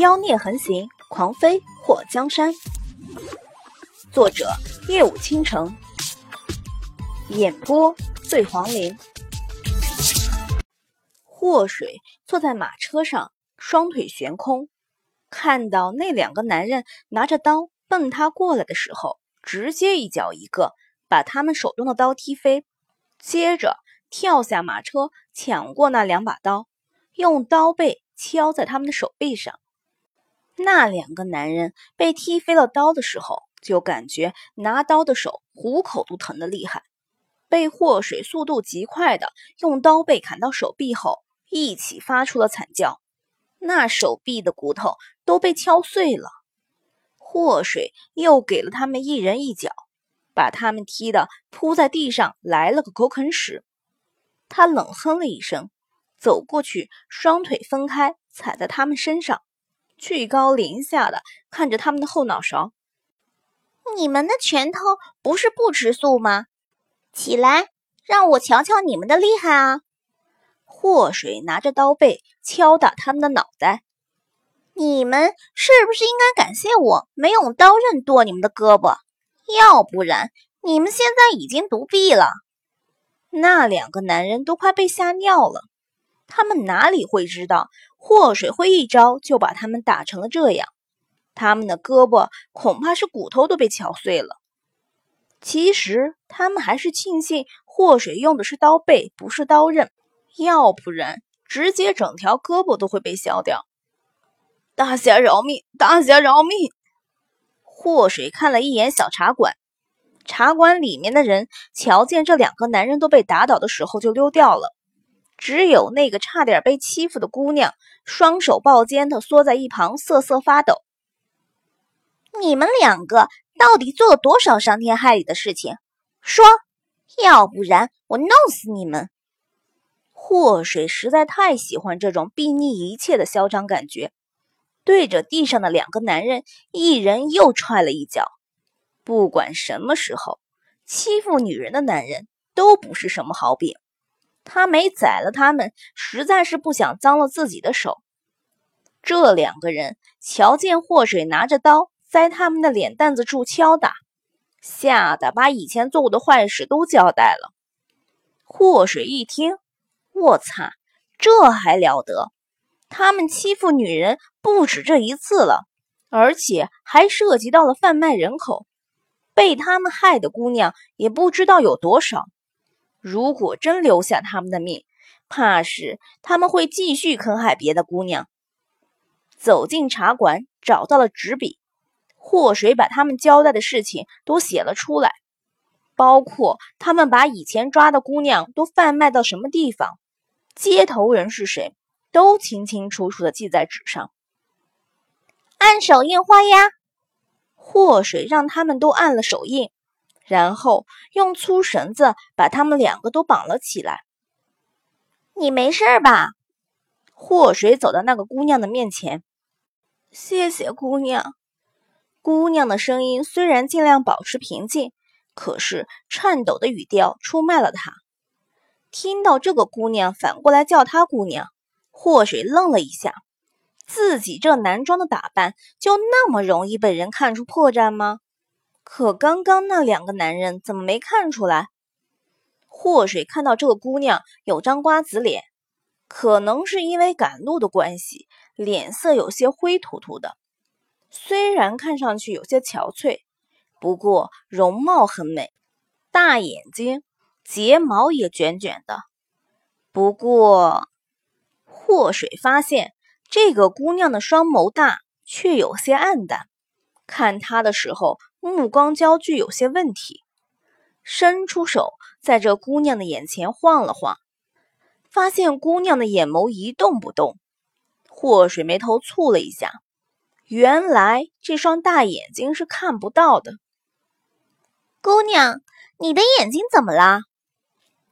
妖孽横行，狂飞祸江山。作者：夜舞倾城，演播：醉黄林。祸水坐在马车上，双腿悬空，看到那两个男人拿着刀奔他过来的时候，直接一脚一个把他们手中的刀踢飞，接着跳下马车抢过那两把刀，用刀背敲在他们的手臂上。那两个男人被踢飞了刀的时候，就感觉拿刀的手虎口都疼得厉害。被祸水速度极快的用刀背砍到手臂后，一起发出了惨叫，那手臂的骨头都被敲碎了。祸水又给了他们一人一脚，把他们踢得扑在地上，来了个狗啃屎。他冷哼了一声，走过去，双腿分开，踩在他们身上。居高临下的看着他们的后脑勺，你们的拳头不是不吃素吗？起来，让我瞧瞧你们的厉害啊！祸水拿着刀背敲打他们的脑袋，你们是不是应该感谢我没用刀刃剁你们的胳膊？要不然你们现在已经独臂了。那两个男人都快被吓尿了，他们哪里会知道？祸水会一招就把他们打成了这样，他们的胳膊恐怕是骨头都被敲碎了。其实他们还是庆幸祸水用的是刀背，不是刀刃，要不然直接整条胳膊都会被削掉。大侠饶命！大侠饶命！祸水看了一眼小茶馆，茶馆里面的人瞧见这两个男人都被打倒的时候就溜掉了。只有那个差点被欺负的姑娘，双手抱肩的缩在一旁，瑟瑟发抖。你们两个到底做了多少伤天害理的事情？说，要不然我弄死你们！祸水实在太喜欢这种睥睨一切的嚣张感觉，对着地上的两个男人，一人又踹了一脚。不管什么时候，欺负女人的男人都不是什么好饼。他没宰了他们，实在是不想脏了自己的手。这两个人瞧见祸水拿着刀在他们的脸蛋子处敲打，吓得把以前做过的坏事都交代了。祸水一听，我擦，这还了得！他们欺负女人不止这一次了，而且还涉及到了贩卖人口，被他们害的姑娘也不知道有多少。如果真留下他们的命，怕是他们会继续坑害别的姑娘。走进茶馆，找到了纸笔，祸水把他们交代的事情都写了出来，包括他们把以前抓的姑娘都贩卖到什么地方，接头人是谁，都清清楚楚的记在纸上。按手印画押。祸水让他们都按了手印。然后用粗绳子把他们两个都绑了起来。你没事吧？祸水走到那个姑娘的面前，谢谢姑娘。姑娘的声音虽然尽量保持平静，可是颤抖的语调出卖了她。听到这个姑娘反过来叫她姑娘，祸水愣了一下。自己这男装的打扮，就那么容易被人看出破绽吗？可刚刚那两个男人怎么没看出来？祸水看到这个姑娘有张瓜子脸，可能是因为赶路的关系，脸色有些灰秃秃的。虽然看上去有些憔悴，不过容貌很美，大眼睛，睫毛也卷卷的。不过，祸水发现这个姑娘的双眸大，却有些暗淡。看她的时候。目光焦距有些问题，伸出手在这姑娘的眼前晃了晃，发现姑娘的眼眸一动不动。祸水眉头蹙了一下，原来这双大眼睛是看不到的。姑娘，你的眼睛怎么啦？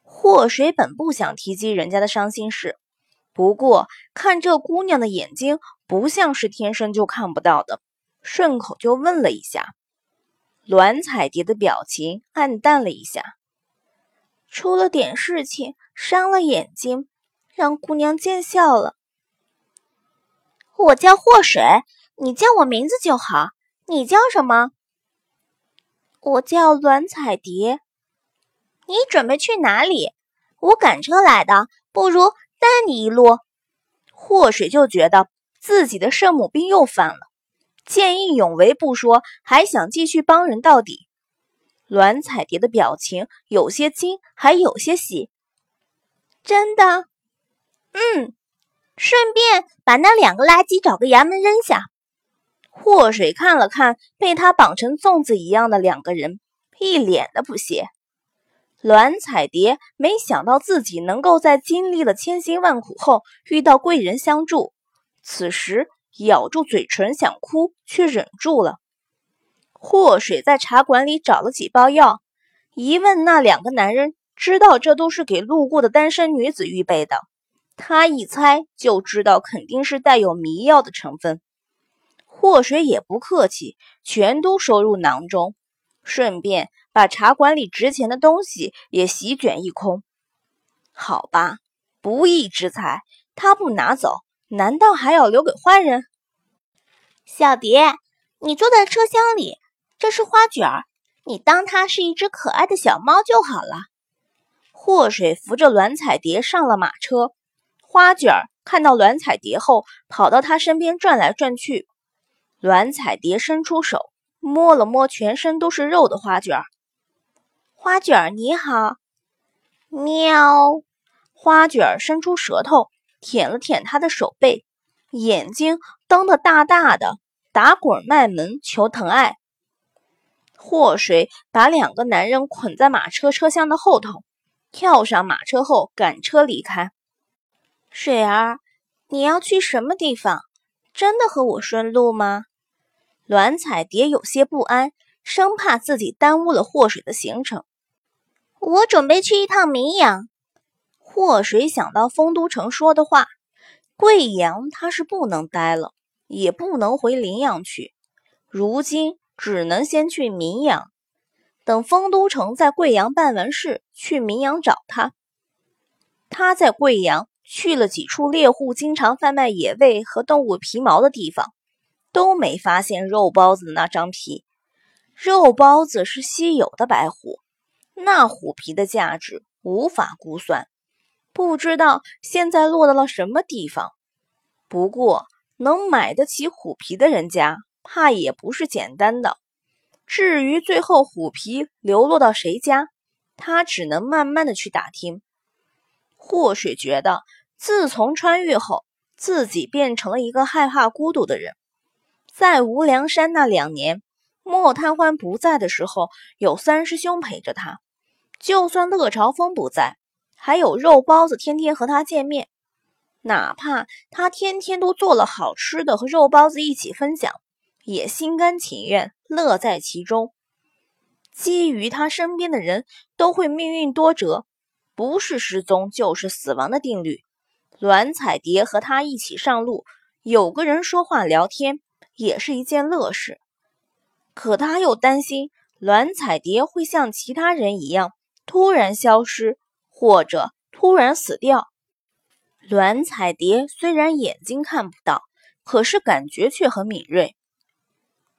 祸水本不想提及人家的伤心事，不过看这姑娘的眼睛不像是天生就看不到的，顺口就问了一下。栾彩蝶的表情暗淡了一下，出了点事情，伤了眼睛，让姑娘见笑了。我叫祸水，你叫我名字就好。你叫什么？我叫栾彩蝶。你准备去哪里？我赶车来的，不如带你一路。祸水就觉得自己的圣母病又犯了，见义勇为不说，还想继续帮人到底。栾彩蝶的表情有些惊，还有些喜。真的？嗯。顺便把那两个垃圾找个衙门扔下。祸水看了看被他绑成粽子一样的两个人，一脸的不屑。栾彩蝶没想到自己能够在经历了千辛万苦后遇到贵人相助，此时咬住嘴唇想哭，却忍住了。祸水在茶馆里找了几包药，一问那两个男人，知道这都是给路过的单身女子预备的。他一猜就知道肯定是带有迷药的成分，祸水也不客气，全都收入囊中，顺便把茶馆里值钱的东西也席卷一空。好吧，不义之财，他不拿走，难道还要留给坏人？小蝶，你坐在车厢里，这是花卷儿，你当它是一只可爱的小猫就好了。祸水扶着栾彩蝶上了马车。花卷儿看到栾彩蝶后，跑到她身边转来转去。栾彩蝶伸出手，摸了摸全身都是肉的花卷儿。花卷儿你好，喵。花卷儿伸出舌头舔了舔他的手背，眼睛瞪得大大的，打滚卖萌求疼爱。祸水把两个男人捆在马车车厢的后头，跳上马车后赶车离开。水儿，你要去什么地方？真的和我顺路吗？栾彩蝶有些不安，生怕自己耽误了祸水的行程。我准备去一趟绵阳。祸水想到丰都城说的话，贵阳他是不能待了，也不能回临阳去，如今只能先去明阳，等丰都城在贵阳办完事，去明阳找他。他在贵阳。去了几处猎户经常贩卖野味和动物皮毛的地方，都没发现肉包子的那张皮。肉包子是稀有的白虎，那虎皮的价值无法估算，不知道现在落到了什么地方。不过能买得起虎皮的人家，怕也不是简单的。至于最后虎皮流落到谁家，他只能慢慢的去打听。祸水觉得。自从穿越后，自己变成了一个害怕孤独的人。在无量山那两年，莫贪欢不在的时候，有三师兄陪着他；就算乐朝风不在，还有肉包子天天和他见面。哪怕他天天都做了好吃的和肉包子一起分享，也心甘情愿乐在其中。基于他身边的人都会命运多折，不是失踪就是死亡的定律。栾彩蝶和他一起上路，有个人说话聊天也是一件乐事。可他又担心栾彩蝶会像其他人一样突然消失，或者突然死掉。栾彩蝶虽然眼睛看不到，可是感觉却很敏锐。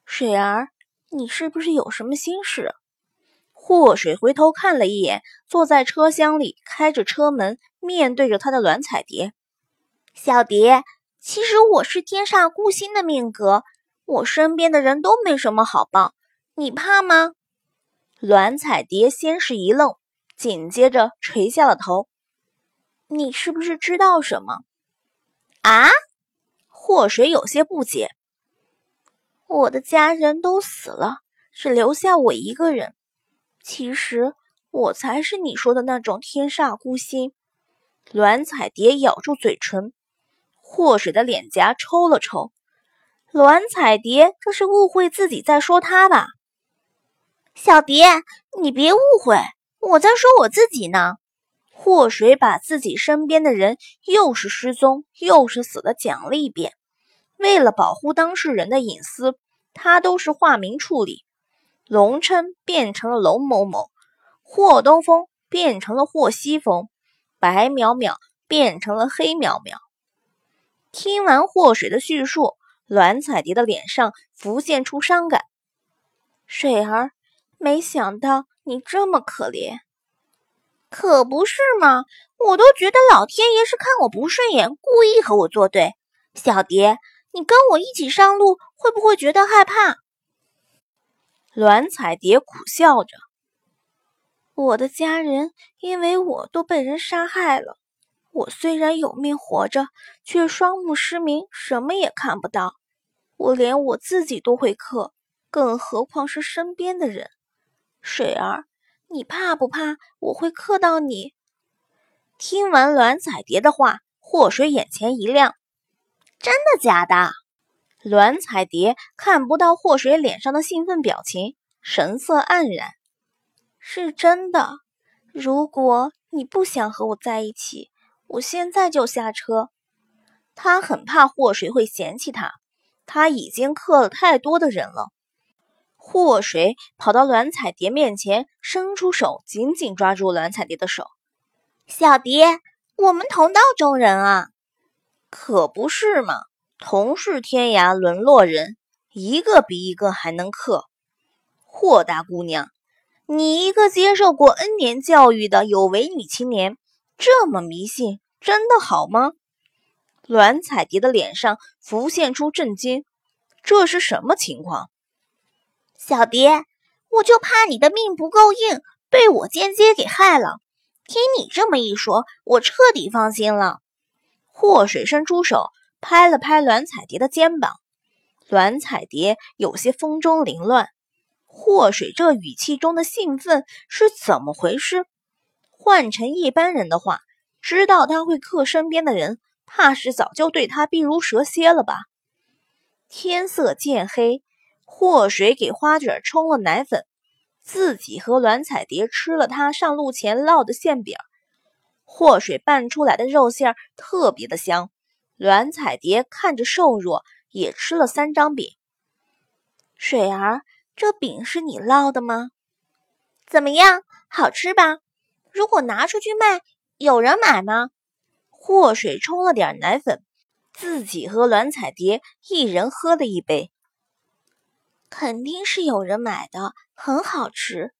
水儿，你是不是有什么心事？祸水回头看了一眼，坐在车厢里，开着车门，面对着他的栾彩蝶。小蝶，其实我是天煞孤星的命格，我身边的人都没什么好报，你怕吗？栾彩蝶先是一愣，紧接着垂下了头。你是不是知道什么？啊？祸水有些不解。我的家人都死了，只留下我一个人。其实我才是你说的那种天煞孤星。栾彩蝶咬住嘴唇，祸水的脸颊抽了抽。栾彩蝶这是误会自己在说他吧？小蝶，你别误会，我在说我自己呢。祸水把自己身边的人又是失踪又是死的讲了一遍。为了保护当事人的隐私，他都是化名处理。龙琛变成了龙某某，霍东风变成了霍西风，白淼淼变成了黑淼淼。听完祸水的叙述，栾彩蝶的脸上浮现出伤感。水儿，没想到你这么可怜。可不是吗？我都觉得老天爷是看我不顺眼，故意和我作对。小蝶，你跟我一起上路，会不会觉得害怕？栾彩蝶苦笑着：“我的家人因为我都被人杀害了。”我虽然有命活着，却双目失明，什么也看不到。我连我自己都会克，更何况是身边的人。水儿，你怕不怕我会克到你？听完栾彩蝶的话，祸水眼前一亮：“真的假的？”栾彩蝶看不到祸水脸上的兴奋表情，神色黯然：“是真的。如果你不想和我在一起。”我现在就下车。他很怕祸水会嫌弃他，他已经克了太多的人了。祸水跑到栾彩蝶面前，伸出手，紧紧抓住栾彩蝶的手。小蝶，我们同道中人啊，可不是嘛？同是天涯沦落人，一个比一个还能克。霍大姑娘，你一个接受过 N 年教育的有为女青年。这么迷信，真的好吗？栾彩蝶的脸上浮现出震惊，这是什么情况？小蝶，我就怕你的命不够硬，被我间接给害了。听你这么一说，我彻底放心了。祸水伸出手拍了拍栾彩蝶的肩膀，栾彩蝶有些风中凌乱。祸水这语气中的兴奋是怎么回事？换成一般人的话，知道他会克身边的人，怕是早就对他避如蛇蝎了吧。天色渐黑，祸水给花卷冲了奶粉，自己和栾彩蝶吃了他上路前烙的馅饼。祸水拌出来的肉馅特别的香，栾彩蝶看着瘦弱，也吃了三张饼。水儿，这饼是你烙的吗？怎么样，好吃吧？如果拿出去卖，有人买吗？祸水冲了点奶粉，自己和栾彩蝶一人喝了一杯。肯定是有人买的，很好吃。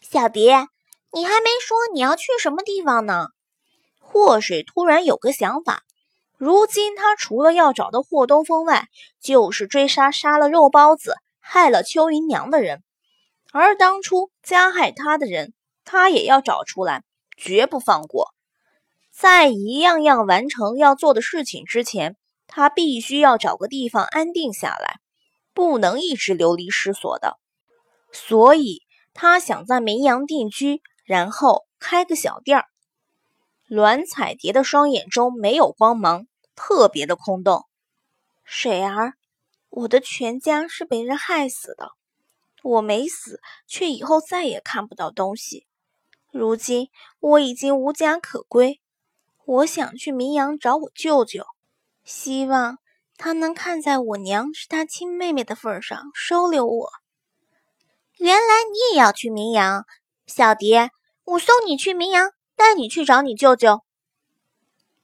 小蝶，你还没说你要去什么地方呢？祸水突然有个想法，如今他除了要找到霍东风外，就是追杀杀了肉包子、害了秋云娘的人，而当初加害他的人。他也要找出来，绝不放过。在一样样完成要做的事情之前，他必须要找个地方安定下来，不能一直流离失所的。所以，他想在绵阳定居，然后开个小店儿。栾彩蝶的双眼中没有光芒，特别的空洞。水儿，我的全家是被人害死的，我没死，却以后再也看不到东西。如今我已经无家可归，我想去绵阳找我舅舅，希望他能看在我娘是他亲妹妹的份上收留我。原来你也要去明阳，小蝶，我送你去明阳，带你去找你舅舅。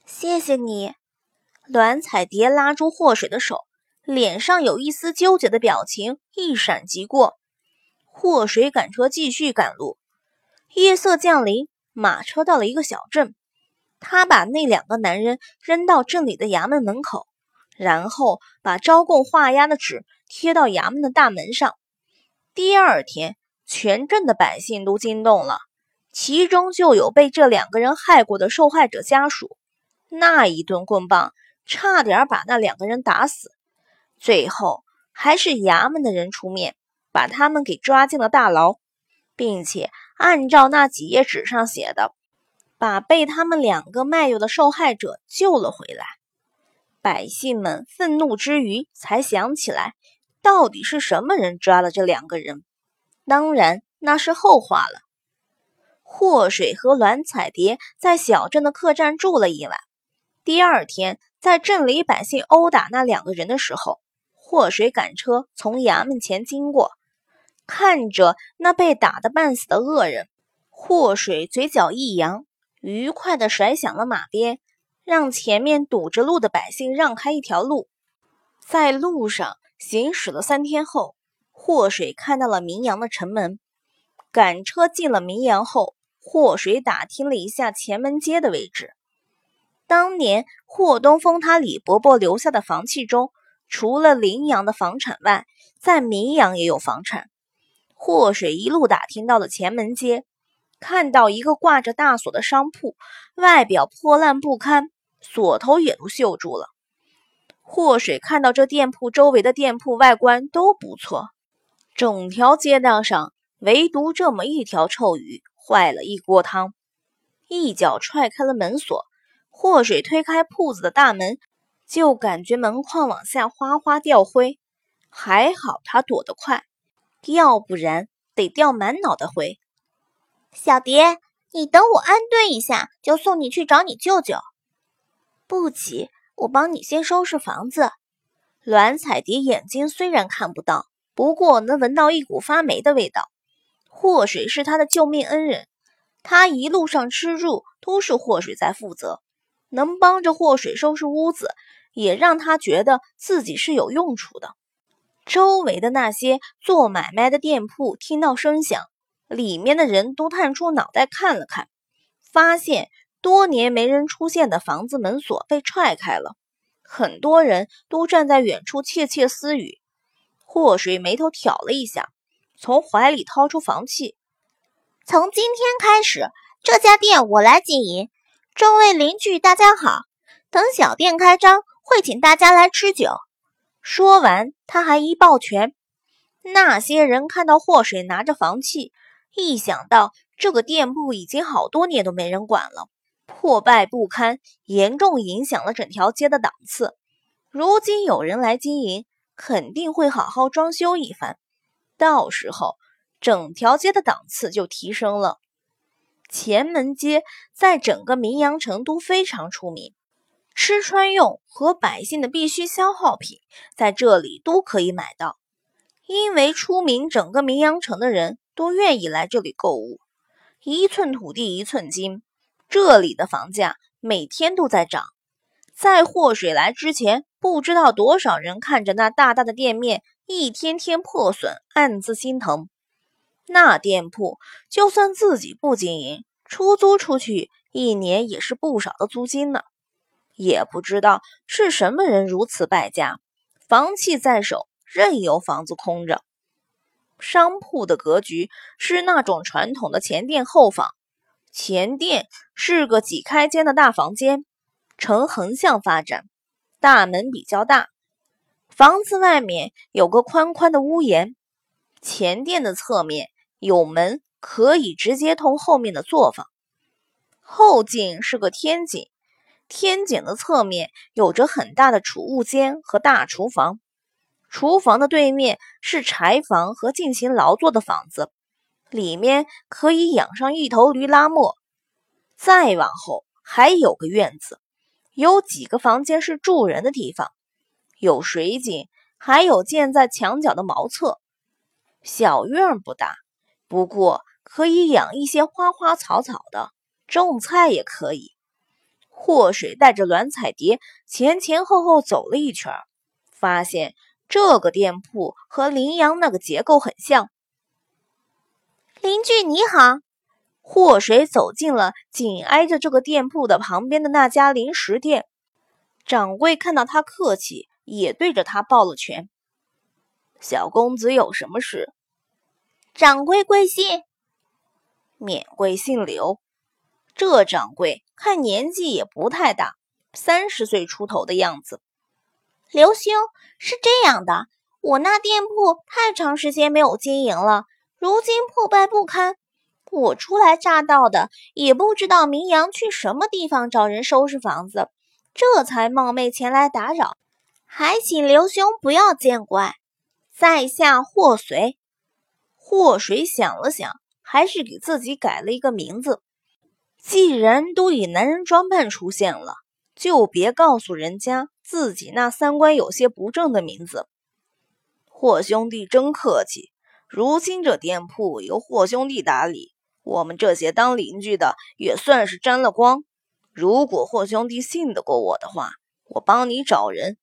谢谢你，栾彩蝶拉住祸水的手，脸上有一丝纠结的表情一闪即过。祸水赶车继续赶路。夜色降临，马车到了一个小镇。他把那两个男人扔到镇里的衙门门口，然后把招供画押的纸贴到衙门的大门上。第二天，全镇的百姓都惊动了，其中就有被这两个人害过的受害者家属。那一顿棍棒，差点把那两个人打死。最后，还是衙门的人出面，把他们给抓进了大牢。并且按照那几页纸上写的，把被他们两个卖掉的受害者救了回来。百姓们愤怒之余，才想起来到底是什么人抓了这两个人。当然，那是后话了。祸水和栾彩蝶在小镇的客栈住了一晚。第二天，在镇里百姓殴打那两个人的时候，祸水赶车从衙门前经过。看着那被打得半死的恶人，祸水嘴角一扬，愉快地甩响了马鞭，让前面堵着路的百姓让开一条路。在路上行驶了三天后，祸水看到了明阳的城门。赶车进了明阳后，祸水打听了一下前门街的位置。当年霍东风他李伯伯留下的房契中，除了临阳的房产外，在明阳也有房产。祸水一路打听到了前门街，看到一个挂着大锁的商铺，外表破烂不堪，锁头也都锈住了。祸水看到这店铺周围的店铺外观都不错，整条街道上唯独这么一条臭鱼，坏了一锅汤。一脚踹开了门锁。祸水推开铺子的大门，就感觉门框往下哗哗掉灰，还好他躲得快，要不然得掉满脑袋灰。小蝶，你等我安顿一下，就送你去找你舅舅。不急，我帮你先收拾房子。栾彩蝶眼睛虽然看不到，不过能闻到一股发霉的味道。祸水是他的救命恩人，他一路上吃住都是祸水在负责。能帮着祸水收拾屋子，也让他觉得自己是有用处的。周围的那些做买卖的店铺听到声响，里面的人都探出脑袋看了看，发现多年没人出现的房子门锁被踹开了，很多人都站在远处窃窃私语。祸水眉头挑了一下，从怀里掏出房契：“从今天开始，这家店我来经营。”众位邻居，大家好！等小店开张，会请大家来吃酒。说完，他还一抱拳。那些人看到祸水拿着房契，一想到这个店铺已经好多年都没人管了，破败不堪，严重影响了整条街的档次。如今有人来经营，肯定会好好装修一番，到时候整条街的档次就提升了。前门街在整个明阳城都非常出名，吃穿用和百姓的必需消耗品在这里都可以买到。因为出名，整个明阳城的人都愿意来这里购物。一寸土地一寸金，这里的房价每天都在涨。在祸水来之前，不知道多少人看着那大大的店面一天天破损，暗自心疼。那店铺就算自己不经营，出租出去一年也是不少的租金呢。也不知道是什么人如此败家，房契在手，任由房子空着。商铺的格局是那种传统的前店后坊，前殿是个几开间的大房间，呈横向发展，大门比较大，房子外面有个宽宽的屋檐。前殿的侧面。有门可以直接通后面的作坊，后进是个天井，天井的侧面有着很大的储物间和大厨房，厨房的对面是柴房和进行劳作的房子，里面可以养上一头驴拉磨。再往后还有个院子，有几个房间是住人的地方，有水井，还有建在墙角的茅厕。小院不大。不过可以养一些花花草草的，种菜也可以。祸水带着栾彩蝶前前后后走了一圈，发现这个店铺和林阳那个结构很像。邻居你好，祸水走进了紧挨着这个店铺的旁边的那家零食店，掌柜看到他客气，也对着他抱了拳。小公子有什么事？掌柜贵姓？免贵姓刘。这掌柜看年纪也不太大，三十岁出头的样子。刘兄是这样的，我那店铺太长时间没有经营了，如今破败不堪。我初来乍到的，也不知道明阳去什么地方找人收拾房子，这才冒昧前来打扰，还请刘兄不要见怪。在下霍随。祸水想了想，还是给自己改了一个名字。既然都以男人装扮出现了，就别告诉人家自己那三观有些不正的名字。霍兄弟真客气，如今这店铺由霍兄弟打理，我们这些当邻居的也算是沾了光。如果霍兄弟信得过我的话，我帮你找人。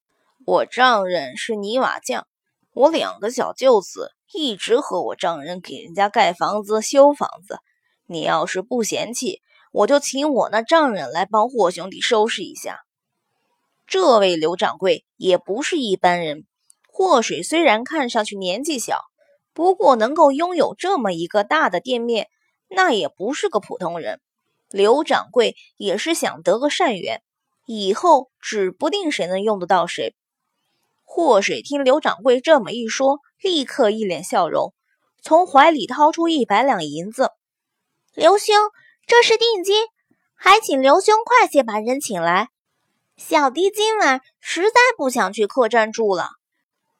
我丈人是泥瓦匠，我两个小舅子一直和我丈人给人家盖房子、修房子。你要是不嫌弃，我就请我那丈人来帮霍兄弟收拾一下。这位刘掌柜也不是一般人。霍水虽然看上去年纪小，不过能够拥有这么一个大的店面，那也不是个普通人。刘掌柜也是想得个善缘，以后指不定谁能用得到谁。祸水听刘掌柜这么一说，立刻一脸笑容，从怀里掏出一百两银子。刘兄，这是定金，还请刘兄快些把人请来。小弟今晚实在不想去客栈住了。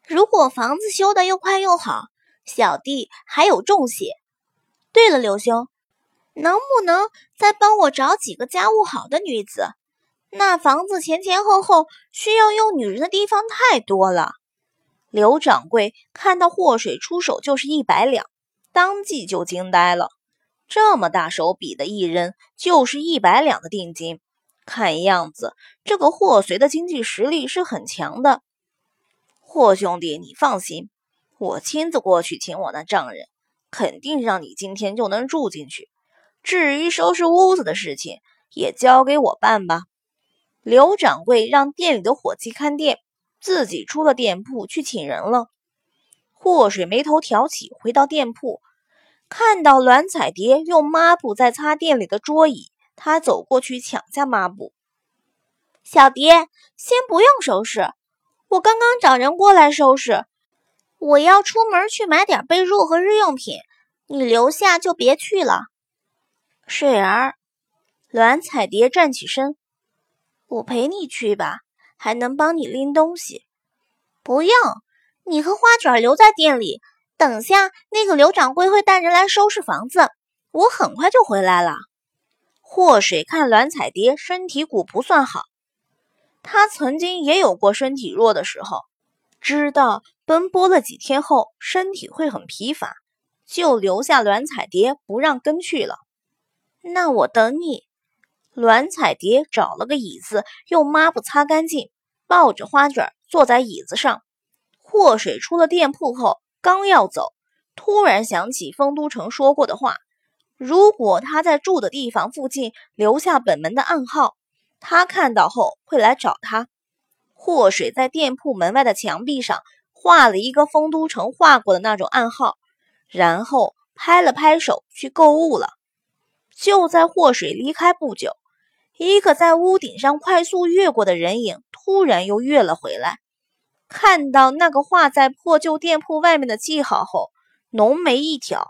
如果房子修得又快又好，小弟还有重谢。对了，刘兄。能不能再帮我找几个家务好的女子？那房子前前后后需要用女人的地方太多了。刘掌柜看到祸水出手就是一百两，当即就惊呆了。这么大手笔的一人就是一百两的定金，看样子这个霍随的经济实力是很强的。霍兄弟，你放心，我亲自过去请我那丈人，肯定让你今天就能住进去。至于收拾屋子的事情，也交给我办吧。刘掌柜让店里的伙计看店，自己出了店铺去请人了。祸水眉头挑起，回到店铺，看到栾彩蝶用抹布在擦店里的桌椅，他走过去抢下抹布。小蝶，先不用收拾，我刚刚找人过来收拾。我要出门去买点被褥和日用品，你留下就别去了。水儿，栾彩蝶站起身，我陪你去吧，还能帮你拎东西。不用，你和花卷留在店里，等下那个刘掌柜会带人来收拾房子，我很快就回来了。祸水看栾彩蝶身体骨不算好，他曾经也有过身体弱的时候，知道奔波了几天后身体会很疲乏，就留下栾彩蝶不让跟去了。那我等你。栾彩蝶找了个椅子，用抹布擦干净，抱着花卷坐在椅子上。祸水出了店铺后，刚要走，突然想起丰都城说过的话：如果他在住的地方附近留下本门的暗号，他看到后会来找他。祸水在店铺门外的墙壁上画了一个丰都城画过的那种暗号，然后拍了拍手去购物了。就在祸水离开不久，一个在屋顶上快速越过的人影突然又越了回来。看到那个画在破旧店铺外面的记号后，浓眉一挑，